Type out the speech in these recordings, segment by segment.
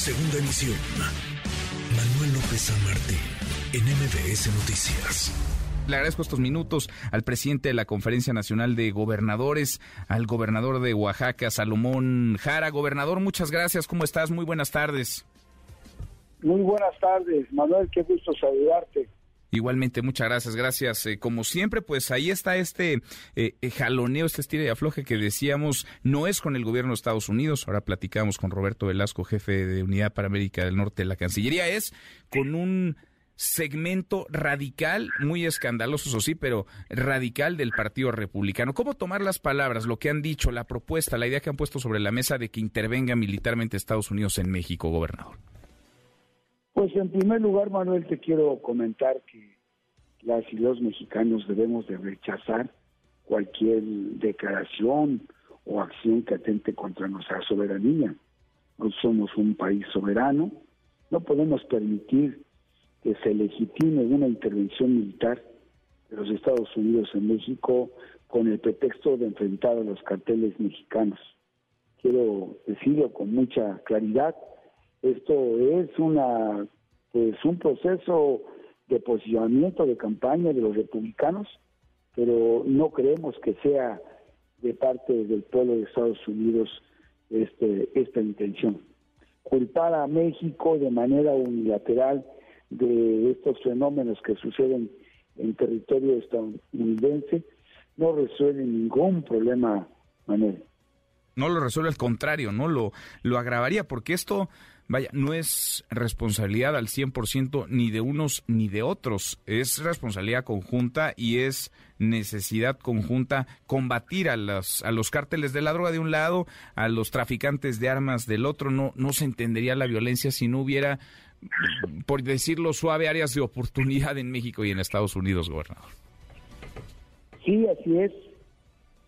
Segunda emisión. Manuel López San Martín, en MBS Noticias. Le agradezco estos minutos al presidente de la Conferencia Nacional de Gobernadores, al gobernador de Oaxaca, Salomón Jara. Gobernador, muchas gracias. ¿Cómo estás? Muy buenas tardes. Muy buenas tardes, Manuel. Qué gusto saludarte. Igualmente, muchas gracias, gracias. Eh, como siempre, pues ahí está este eh, eh, jaloneo, este estilo de afloje que decíamos, no es con el gobierno de Estados Unidos, ahora platicamos con Roberto Velasco, jefe de Unidad para América del Norte de la Cancillería, es con un segmento radical, muy escandaloso, eso sí, pero radical del Partido Republicano. ¿Cómo tomar las palabras, lo que han dicho, la propuesta, la idea que han puesto sobre la mesa de que intervenga militarmente Estados Unidos en México, gobernador? Pues en primer lugar, Manuel, te quiero comentar que las y los mexicanos debemos de rechazar cualquier declaración o acción que atente contra nuestra soberanía. No somos un país soberano, no podemos permitir que se legitime una intervención militar de los Estados Unidos en México con el pretexto de enfrentar a los carteles mexicanos. Quiero decirlo con mucha claridad, esto es una pues un proceso de posicionamiento de campaña de los republicanos, pero no creemos que sea de parte del pueblo de Estados Unidos este, esta intención. Culpar a México de manera unilateral de estos fenómenos que suceden en territorio estadounidense no resuelve ningún problema, Manuel. No lo resuelve, al contrario, no lo, lo agravaría, porque esto vaya, no es responsabilidad al 100% ni de unos ni de otros, es responsabilidad conjunta y es necesidad conjunta combatir a los, a los cárteles de la droga de un lado, a los traficantes de armas del otro, no, no se entendería la violencia si no hubiera, por decirlo suave, áreas de oportunidad en México y en Estados Unidos, gobernador. Sí, así es,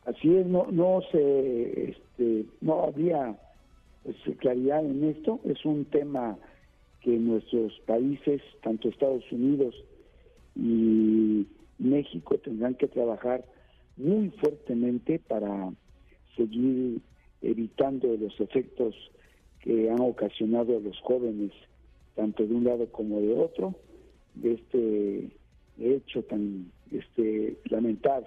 así es, no, no se, este, no había pues, claridad en esto. Es un tema que nuestros países, tanto Estados Unidos y México, tendrán que trabajar muy fuertemente para seguir evitando los efectos que han ocasionado a los jóvenes, tanto de un lado como de otro, de este hecho tan este lamentable.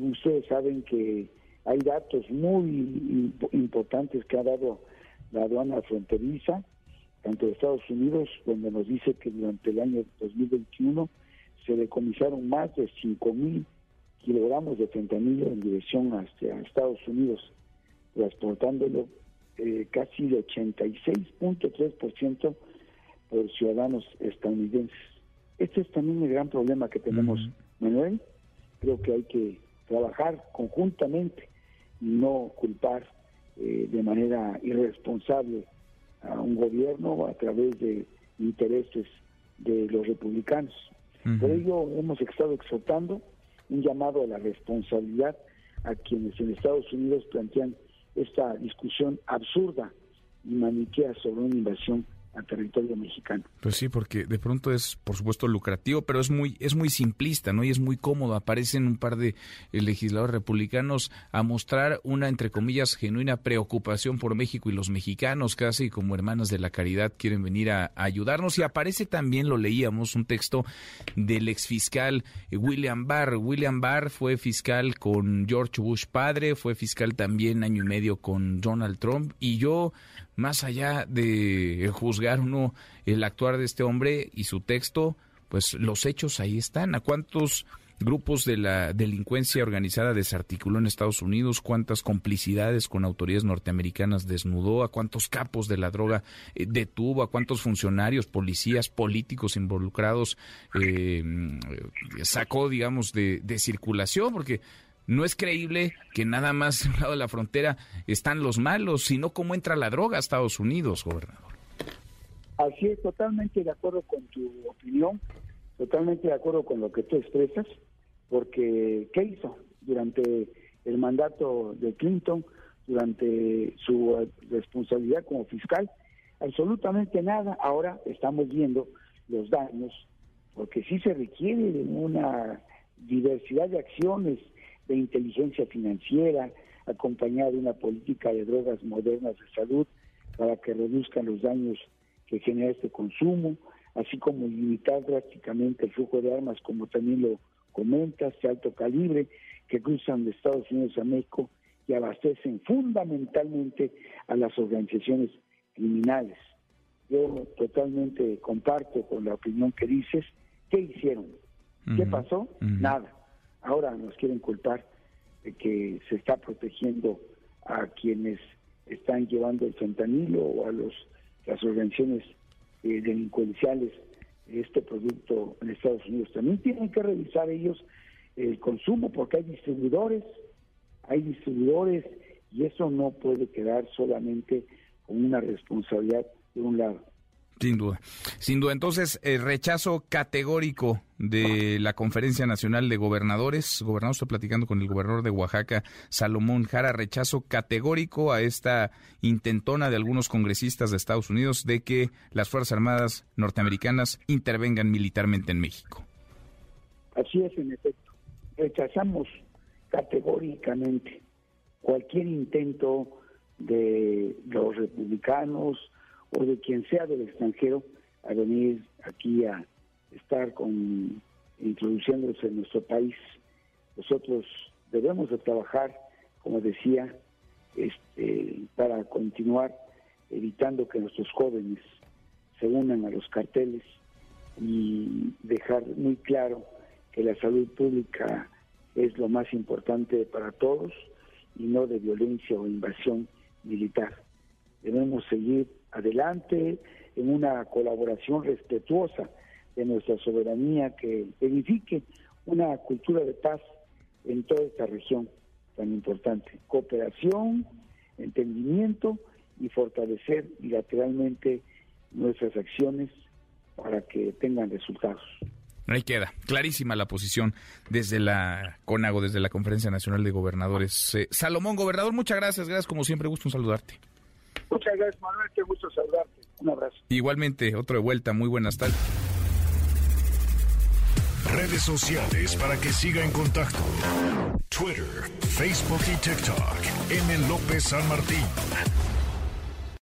Ustedes saben que hay datos muy importantes que ha dado la aduana fronteriza, tanto de Estados Unidos, donde nos dice que durante el año 2021 se decomisaron más de 5 mil kilogramos de fentanilo en dirección hacia Estados Unidos, transportándolo eh, casi de 86.3% por ciudadanos estadounidenses. Este es también el gran problema que tenemos, Manuel. Creo que hay que trabajar conjuntamente no culpar eh, de manera irresponsable a un gobierno a través de intereses de los republicanos. Por ello hemos estado exhortando un llamado a la responsabilidad a quienes en Estados Unidos plantean esta discusión absurda y maniquea sobre una invasión al territorio mexicano. Pues sí, porque de pronto es, por supuesto, lucrativo, pero es muy, es muy simplista, ¿no? Y es muy cómodo. Aparecen un par de eh, legisladores republicanos a mostrar una, entre comillas, genuina preocupación por México y los mexicanos, casi como hermanas de la caridad, quieren venir a, ayudarnos. Y aparece también, lo leíamos, un texto del exfiscal eh, William Barr. William Barr fue fiscal con George Bush padre, fue fiscal también año y medio con Donald Trump, y yo más allá de juzgar uno el actuar de este hombre y su texto, pues los hechos ahí están. ¿A cuántos grupos de la delincuencia organizada desarticuló en Estados Unidos? ¿Cuántas complicidades con autoridades norteamericanas desnudó? ¿A cuántos capos de la droga eh, detuvo? ¿A cuántos funcionarios, policías, políticos involucrados eh, sacó, digamos, de circulación? Porque no es creíble que nada más un lado de la frontera están los malos, sino cómo entra la droga a Estados Unidos, gobernador. Así es, totalmente de acuerdo con tu opinión, totalmente de acuerdo con lo que tú expresas, porque ¿qué hizo durante el mandato de Clinton, durante su responsabilidad como fiscal? Absolutamente nada. Ahora estamos viendo los daños, porque sí se requiere de una diversidad de acciones de inteligencia financiera, acompañada de una política de drogas modernas de salud, para que reduzcan los daños que genera este consumo, así como limitar drásticamente el flujo de armas, como también lo comentas, de alto calibre, que cruzan de Estados Unidos a México y abastecen fundamentalmente a las organizaciones criminales. Yo totalmente comparto con la opinión que dices. ¿Qué hicieron? ¿Qué pasó? Nada. Ahora nos quieren culpar de que se está protegiendo a quienes están llevando el fentanilo o a los las organizaciones eh, delincuenciales este producto en Estados Unidos. También tienen que revisar ellos el consumo porque hay distribuidores, hay distribuidores y eso no puede quedar solamente con una responsabilidad de un lado. Sin duda, sin duda. Entonces, el rechazo categórico de la Conferencia Nacional de Gobernadores. Gobernador, estoy platicando con el gobernador de Oaxaca, Salomón Jara, rechazo categórico a esta intentona de algunos congresistas de Estados Unidos de que las Fuerzas Armadas norteamericanas intervengan militarmente en México. Así es, en efecto. Rechazamos categóricamente cualquier intento de los republicanos, o de quien sea del extranjero a venir aquí a estar con introduciéndose en nuestro país. Nosotros debemos de trabajar, como decía, este, para continuar evitando que nuestros jóvenes se unan a los carteles y dejar muy claro que la salud pública es lo más importante para todos y no de violencia o invasión militar. Debemos seguir adelante en una colaboración respetuosa de nuestra soberanía que edifique una cultura de paz en toda esta región tan importante. Cooperación, entendimiento y fortalecer bilateralmente nuestras acciones para que tengan resultados. Ahí queda, clarísima la posición desde la CONAGO, desde la Conferencia Nacional de Gobernadores. Eh, Salomón, gobernador, muchas gracias, gracias como siempre, gusto en saludarte. Muchas gracias, Manuel. Qué gusto saludarte. Un abrazo. Igualmente, otro de vuelta. Muy buenas tardes. Redes sociales para que siga en contacto: Twitter, Facebook y TikTok. M. López San Martín.